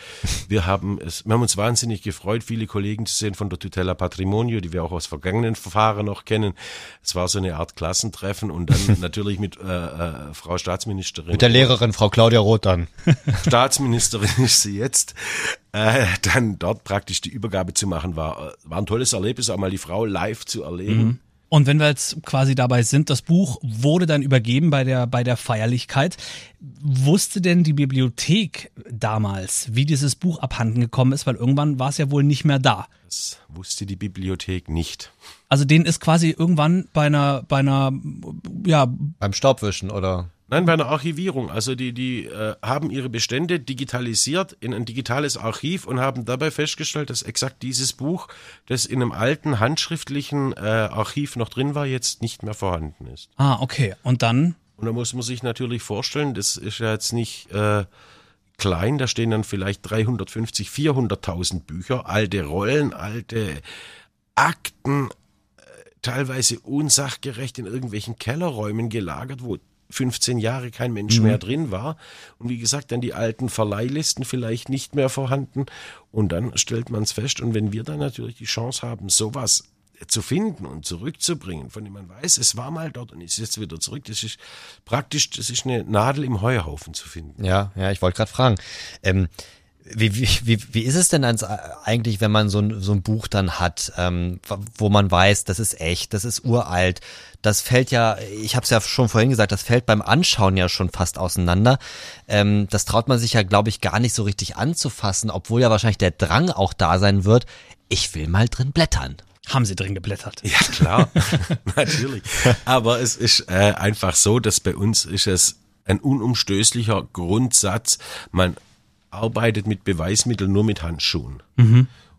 Wir haben es, wir haben uns wahnsinnig gefreut, viele Kollegen zu sehen von der Tutela Patrimonio, die wir auch aus vergangenen Verfahren noch kennen. Es war so eine Art Klassentreffen und dann natürlich mit äh, äh, Frau Staatsministerin. Mit der Lehrerin Frau Claudia Roth dann. Staatsministerin ist sie jetzt, äh, dann dort praktisch die Übergabe zu machen, war, äh, war ein tolles Erlebnis, auch mal die Frau live zu erleben. Und wenn wir jetzt quasi dabei sind, das Buch wurde dann übergeben bei der, bei der Feierlichkeit. Wusste denn die Bibliothek damals, wie dieses Buch abhanden gekommen ist? Weil irgendwann war es ja wohl nicht mehr da. Das wusste die Bibliothek nicht. Also denen ist quasi irgendwann bei einer, bei einer, ja, Beim Staubwischen oder? Nein, bei einer Archivierung. Also die, die äh, haben ihre Bestände digitalisiert in ein digitales Archiv und haben dabei festgestellt, dass exakt dieses Buch, das in einem alten handschriftlichen äh, Archiv noch drin war, jetzt nicht mehr vorhanden ist. ah, okay. Und dann, Und da muss man sich natürlich vorstellen, das ist ja jetzt nicht äh, klein, da stehen dann vielleicht 350, 400.000 Bücher, alte Rollen, alte Akten, äh, teilweise unsachgerecht in irgendwelchen Kellerräumen gelagert, wo 15 Jahre kein Mensch mehr drin war. Und wie gesagt, dann die alten Verleihlisten vielleicht nicht mehr vorhanden. Und dann stellt man es fest. Und wenn wir dann natürlich die Chance haben, sowas zu finden und zurückzubringen, von dem man weiß, es war mal dort und ist jetzt wieder zurück, das ist praktisch, das ist eine Nadel im Heuhaufen zu finden. Ja, ja, ich wollte gerade fragen. Ähm, wie, wie, wie, wie ist es denn eigentlich, wenn man so ein, so ein Buch dann hat, ähm, wo man weiß, das ist echt, das ist uralt, das fällt ja, ich habe es ja schon vorhin gesagt, das fällt beim Anschauen ja schon fast auseinander. Ähm, das traut man sich ja, glaube ich, gar nicht so richtig anzufassen, obwohl ja wahrscheinlich der Drang auch da sein wird, ich will mal drin blättern. haben sie drin geblättert. Ja, klar, natürlich. Aber es ist äh, einfach so, dass bei uns ist es ein unumstößlicher Grundsatz, man arbeitet mit Beweismitteln nur mit Handschuhen.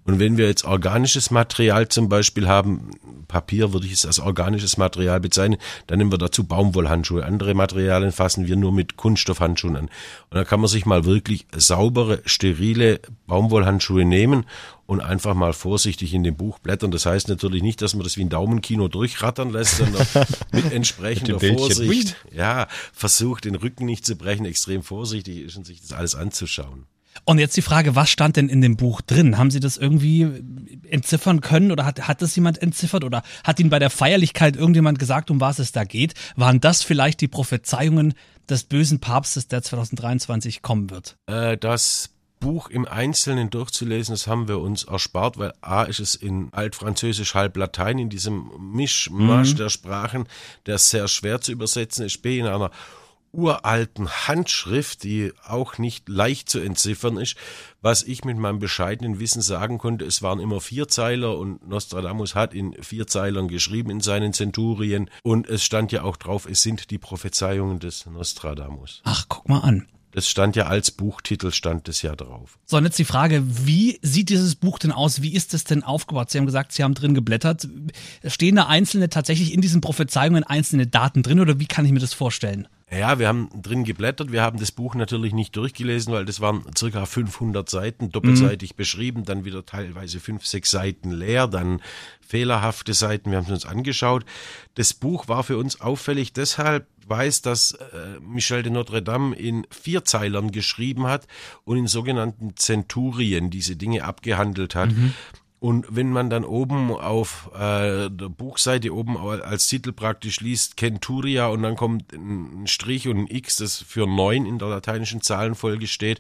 Und wenn wir jetzt organisches Material zum Beispiel haben, Papier würde ich es als organisches Material bezeichnen, dann nehmen wir dazu Baumwollhandschuhe. Andere Materialien fassen wir nur mit Kunststoffhandschuhen an. Und da kann man sich mal wirklich saubere, sterile Baumwollhandschuhe nehmen und einfach mal vorsichtig in dem Buch blättern. Das heißt natürlich nicht, dass man das wie ein Daumenkino durchrattern lässt, sondern mit entsprechender Mit. Vorsicht. Ja, versucht den Rücken nicht zu brechen, extrem vorsichtig ist und sich das alles anzuschauen. Und jetzt die Frage, was stand denn in dem Buch drin? Haben Sie das irgendwie entziffern können oder hat, hat das jemand entziffert oder hat Ihnen bei der Feierlichkeit irgendjemand gesagt, um was es da geht? Waren das vielleicht die Prophezeiungen des bösen Papstes, der 2023 kommen wird? Äh, das Buch im Einzelnen durchzulesen, das haben wir uns erspart, weil A ist es in Altfranzösisch, halb Latein, in diesem Mischmasch der Sprachen, der sehr schwer zu übersetzen ist, B in einer uralten Handschrift, die auch nicht leicht zu entziffern ist. Was ich mit meinem bescheidenen Wissen sagen konnte, es waren immer Vierzeiler und Nostradamus hat in Vierzeilern geschrieben in seinen Zenturien und es stand ja auch drauf, es sind die Prophezeiungen des Nostradamus. Ach, guck mal an. Das stand ja als Buchtitel, stand es ja drauf. So, und jetzt die Frage, wie sieht dieses Buch denn aus? Wie ist es denn aufgebaut? Sie haben gesagt, Sie haben drin geblättert. Stehen da einzelne tatsächlich in diesen Prophezeiungen einzelne Daten drin oder wie kann ich mir das vorstellen? Ja, wir haben drin geblättert. Wir haben das Buch natürlich nicht durchgelesen, weil das waren circa 500 Seiten, doppelseitig beschrieben, dann wieder teilweise fünf, sechs Seiten leer, dann fehlerhafte Seiten. Wir haben es uns angeschaut. Das Buch war für uns auffällig deshalb, weiß, dass äh, Michel de Notre Dame in Vierzeilern geschrieben hat und in sogenannten Zenturien diese Dinge abgehandelt hat. Und wenn man dann oben auf äh, der Buchseite oben als Titel praktisch liest Centuria und dann kommt ein Strich und ein X, das für neun in der lateinischen Zahlenfolge steht,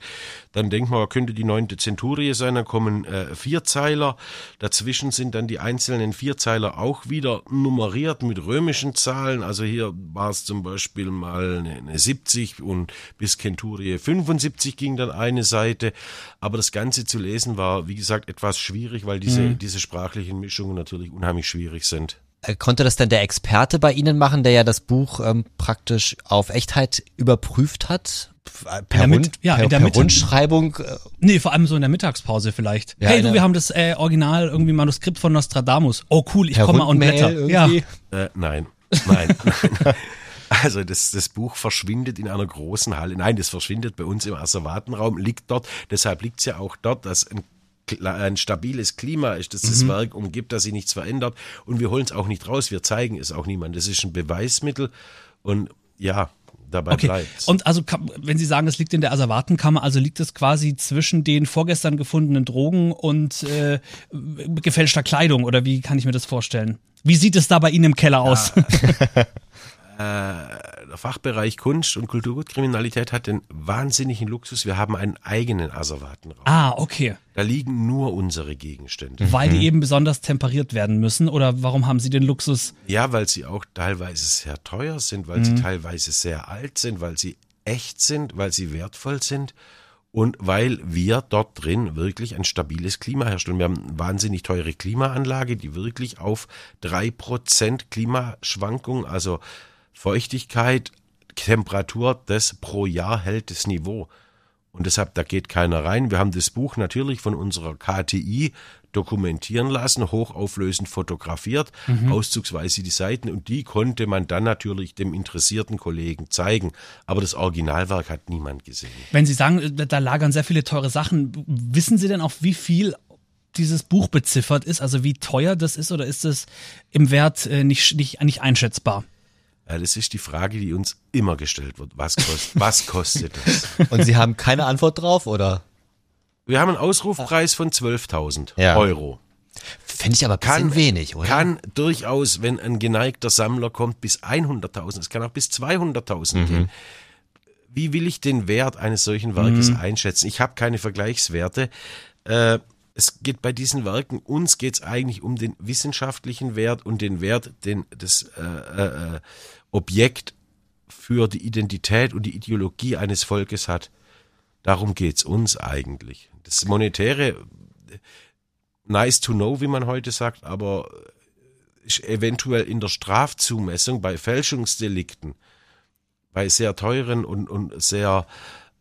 dann denkt man, könnte die neunte Centurie sein, dann kommen äh, Vierzeiler, dazwischen sind dann die einzelnen Vierzeiler auch wieder nummeriert mit römischen Zahlen, also hier war es zum Beispiel mal eine, eine 70 und bis Centurie 75 ging dann eine Seite, aber das Ganze zu lesen war, wie gesagt, etwas schwierig, weil diese, diese sprachlichen Mischungen natürlich unheimlich schwierig sind. Äh, Konnte das denn der Experte bei Ihnen machen, der ja das Buch ähm, praktisch auf Echtheit überprüft hat? Äh, Per, der Mit- Rund, ja, per, in der per. Rundschreibung? äh, Nee, vor allem so in der Mittagspause vielleicht. Ja, hey du, wir haben das äh, Original irgendwie Manuskript von Nostradamus. Oh cool, ich komme mal und blätter. Ja. Äh, nein, nein. Also das, das Buch verschwindet in einer großen Halle. Nein, das verschwindet bei uns im Asservatenraum, liegt dort. Deshalb liegt es ja auch dort, dass ein, ein stabiles Klima ist, das das Werk umgibt, dass sich nichts verändert. Und wir holen es auch nicht raus, wir zeigen es auch niemandem. Das ist ein Beweismittel und ja, dabei Okay. bleibt's. Und also, wenn Sie sagen, es liegt in der Asservatenkammer, also liegt es quasi zwischen den vorgestern gefundenen Drogen und äh, gefälschter Kleidung oder wie kann ich mir das vorstellen? Wie sieht es da bei Ihnen im Keller aus? der Fachbereich Kunst und Kulturgutkriminalität hat den wahnsinnigen Luxus. Wir haben einen eigenen Asservatenraum. ah, okay. Da liegen nur unsere Gegenstände. Weil die eben besonders temperiert werden müssen oder warum haben Sie den Luxus? Ja, weil sie auch teilweise sehr teuer sind, weil Mhm. sie teilweise sehr alt sind, weil sie echt sind, weil sie wertvoll sind und weil wir dort drin wirklich ein stabiles Klima herstellen. Wir haben eine wahnsinnig teure Klimaanlage, die wirklich auf drei Prozent Klimaschwankung, also Feuchtigkeit, Temperatur, das pro Jahr hält das Niveau. Und deshalb, da geht keiner rein. Wir haben das Buch natürlich von unserer KTI dokumentieren lassen, hochauflösend fotografiert, auszugsweise die Seiten und die konnte man dann natürlich dem interessierten Kollegen zeigen. Aber das Originalwerk hat niemand gesehen. Wenn Sie sagen, äh, da lagern sehr viele teure Sachen, wissen Sie denn auch, wie viel dieses Buch beziffert ist? Also wie teuer das ist oder ist es im Wert äh, nicht, nicht, nicht einschätzbar? Ja, das ist die Frage, die uns immer gestellt wird. Was, kost, was kostet das? Und Sie haben keine Antwort drauf, oder? Wir haben einen Ausrufpreis von 12.000 Ja. Euro. Finde ich aber Kann, wenig, oder? Kann durchaus, wenn ein geneigter Sammler kommt, bis 100.000, es kann auch bis 200.000 Mhm. gehen. Wie will ich den Wert eines solchen Werkes einschätzen? Ich habe keine Vergleichswerte. Äh, es geht bei diesen Werken, uns geht es eigentlich um den wissenschaftlichen Wert und den Wert, den das äh, äh, äh, Objekt für die Identität und die Ideologie eines Volkes hat. Darum geht's uns eigentlich. Das Monetäre, nice to know, wie man heute sagt, aber eventuell in der Strafzumessung bei Fälschungsdelikten, bei sehr teuren und, und sehr,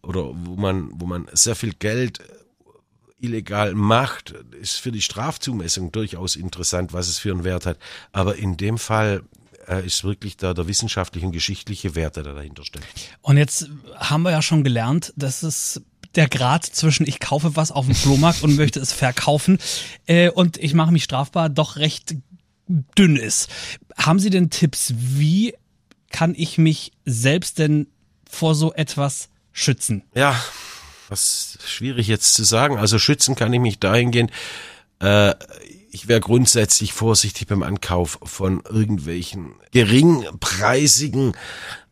oder wo man, wo man sehr viel Geld illegal macht, ist für die Strafzumessung durchaus interessant, was es für einen Wert hat. Aber in dem Fall äh, ist wirklich da der wissenschaftliche und geschichtliche Wert, der da dahinter steckt. Und jetzt haben wir ja schon gelernt, dass es der Grad zwischen ich kaufe was auf dem Flohmarkt und möchte es verkaufen äh, und ich mache mich strafbar doch recht dünn ist. Haben Sie denn Tipps, wie kann ich mich selbst denn vor so etwas schützen? Ja, was schwierig jetzt zu sagen. Also schützen kann ich mich dahingehend, äh, ich wäre grundsätzlich vorsichtig beim Ankauf von irgendwelchen geringpreisigen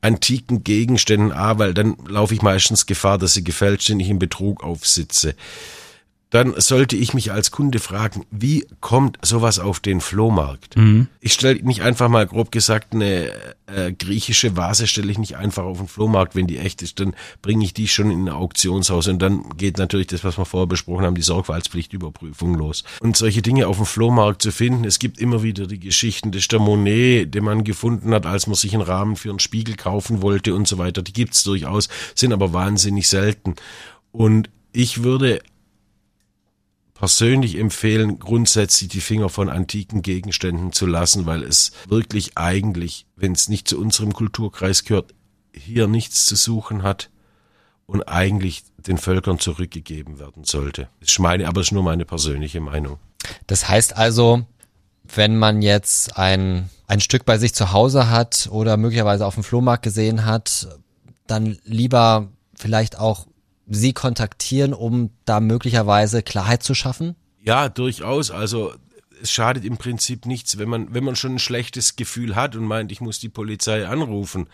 antiken Gegenständen, A, weil dann laufe ich meistens Gefahr, dass sie gefälscht sind, ich in Betrug aufsitze. Dann sollte ich mich als Kunde fragen, wie kommt sowas auf den Flohmarkt? Ich stelle nicht einfach mal grob gesagt eine äh, griechische Vase stelle ich nicht einfach auf den Flohmarkt, wenn die echt ist, dann bringe ich die schon in ein Auktionshaus und dann geht natürlich das, was wir vorher besprochen haben, die Sorgfaltspflichtüberprüfung los. Und solche Dinge auf dem Flohmarkt zu finden, es gibt immer wieder die Geschichten, das ist der Monet, den man gefunden hat, als man sich einen Rahmen für einen Spiegel kaufen wollte und so weiter. Die gibt's durchaus, sind aber wahnsinnig selten. Und ich würde persönlich empfehlen, grundsätzlich die Finger von antiken Gegenständen zu lassen, weil es wirklich eigentlich, wenn es nicht zu unserem Kulturkreis gehört, hier nichts zu suchen hat und eigentlich den Völkern zurückgegeben werden sollte. Ist meine, aber es ist nur meine persönliche Meinung. Das heißt also, wenn man jetzt ein, ein Stück bei sich zu Hause hat oder möglicherweise auf dem Flohmarkt gesehen hat, dann lieber vielleicht auch Sie kontaktieren, um da möglicherweise Klarheit zu schaffen? Ja, durchaus. Also es schadet im Prinzip nichts, wenn man, wenn man schon ein schlechtes Gefühl hat und meint, ich muss die Polizei anrufen.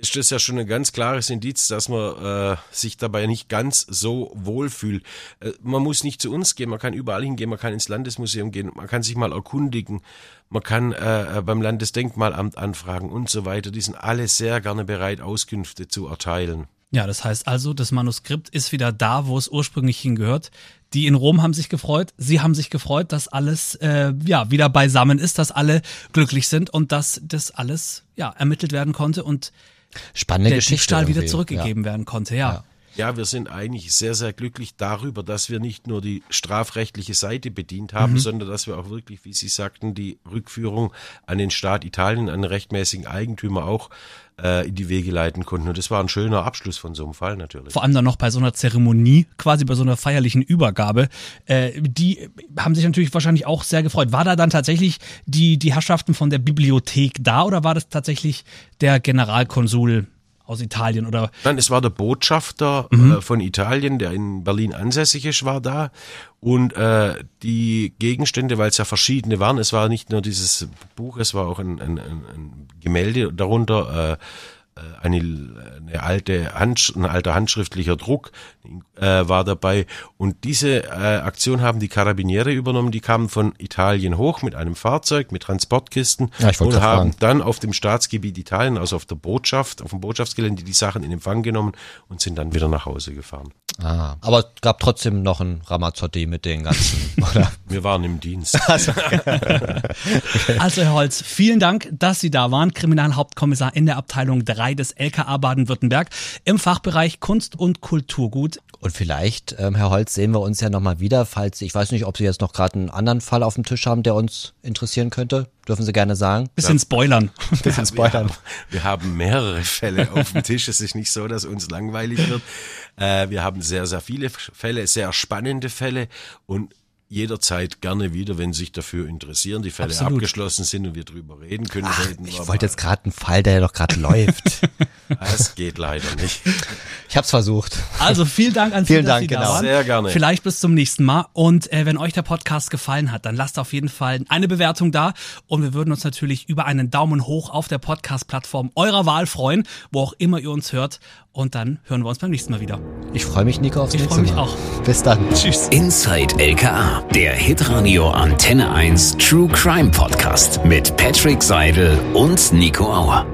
Ist das ja schon ein ganz klares Indiz, dass man äh, sich dabei nicht ganz so wohlfühlt. Äh, man muss nicht zu uns gehen, man kann überall hingehen, man kann ins Landesmuseum gehen, man kann sich mal erkundigen, man kann äh, beim Landesdenkmalamt anfragen und so weiter. Die sind alle sehr gerne bereit, Auskünfte zu erteilen. Ja, das heißt also, das Manuskript ist wieder da, wo es ursprünglich hingehört. Die in Rom haben sich gefreut, sie haben sich gefreut, dass alles äh, ja wieder beisammen ist, dass alle glücklich sind und dass das alles ja ermittelt werden konnte und Spannende der Geschichte. Diebstahl wieder zurückgegeben werden konnte. Ja. Ja. Ja, wir sind eigentlich sehr, sehr glücklich darüber, dass wir nicht nur die strafrechtliche Seite bedient haben, sondern dass wir auch wirklich, wie Sie sagten, die Rückführung an den Staat Italien, an den rechtmäßigen Eigentümer auch äh, in die Wege leiten konnten. Und das war ein schöner Abschluss von so einem Fall natürlich. vor allem dann noch bei so einer Zeremonie, quasi bei so einer feierlichen Übergabe, äh, die haben sich natürlich wahrscheinlich auch sehr gefreut. War da dann tatsächlich die, die Herrschaften von der Bibliothek da oder war das tatsächlich der Generalkonsul aus Italien oder Nein, es war der Botschafter äh, von Italien, der in Berlin ansässig ist, war da. Und äh, die Gegenstände, weil es ja verschiedene waren, es war nicht nur dieses Buch, es war auch ein, ein, ein, Gemälde darunter, äh, eine, eine alte Hand, ein alter handschriftlicher Druck äh, war dabei. Und diese äh, Aktion haben die Carabiniere übernommen. Die kamen von Italien hoch mit einem Fahrzeug, mit Transportkisten Ja, und haben fragen. dann auf dem Staatsgebiet Italien, also auf der Botschaft, auf dem Botschaftsgelände, die Sachen in Empfang genommen und sind dann wieder nach Hause gefahren. Ah, aber es gab trotzdem noch ein Ramazzotti mit den ganzen, oder? Wir waren im Dienst. Also Herr Holz, vielen Dank, dass Sie da waren. Kriminalhauptkommissar in der Abteilung 3 des LKA Baden-Württemberg im Fachbereich Kunst und Kulturgut. Und vielleicht, ähm, Herr Holz, sehen wir uns ja nochmal wieder, falls, ich weiß nicht, ob Sie jetzt noch gerade einen anderen Fall auf dem Tisch haben, der uns interessieren könnte. Dürfen Sie gerne sagen. Bisschen spoilern. Bisschen spoilern. Wir haben, wir haben mehrere Fälle auf dem Tisch. Es ist nicht so, dass uns langweilig wird. Äh, wir haben sehr, sehr viele Fälle, sehr spannende Fälle und jederzeit gerne wieder, wenn Sie sich dafür interessieren, die Fälle Absolut. abgeschlossen sind und wir drüber reden können. reden wir Ich aber- wollte jetzt gerade einen Fall, der doch gerade läuft. Das geht leider nicht. Ich hab's versucht. Also vielen Dank an Sie, Vielen dass Dank, Sie da genau. waren. Sehr gerne. Vielleicht bis zum nächsten Mal. Und äh, wenn euch der Podcast gefallen hat, dann lasst auf jeden Fall eine Bewertung da. Und wir würden uns natürlich über einen Daumen hoch auf der Podcast-Plattform eurer Wahl freuen, wo auch immer ihr uns hört. Und dann hören wir uns beim nächsten Mal wieder. Ich freue mich, Nico, aufs Ich nächste freu mich Mal. auch. Bis dann. Tschüss. Inside LKA, der Hitradio Antenne 1 True Crime Podcast mit Patrick Seidel und Nico Auer.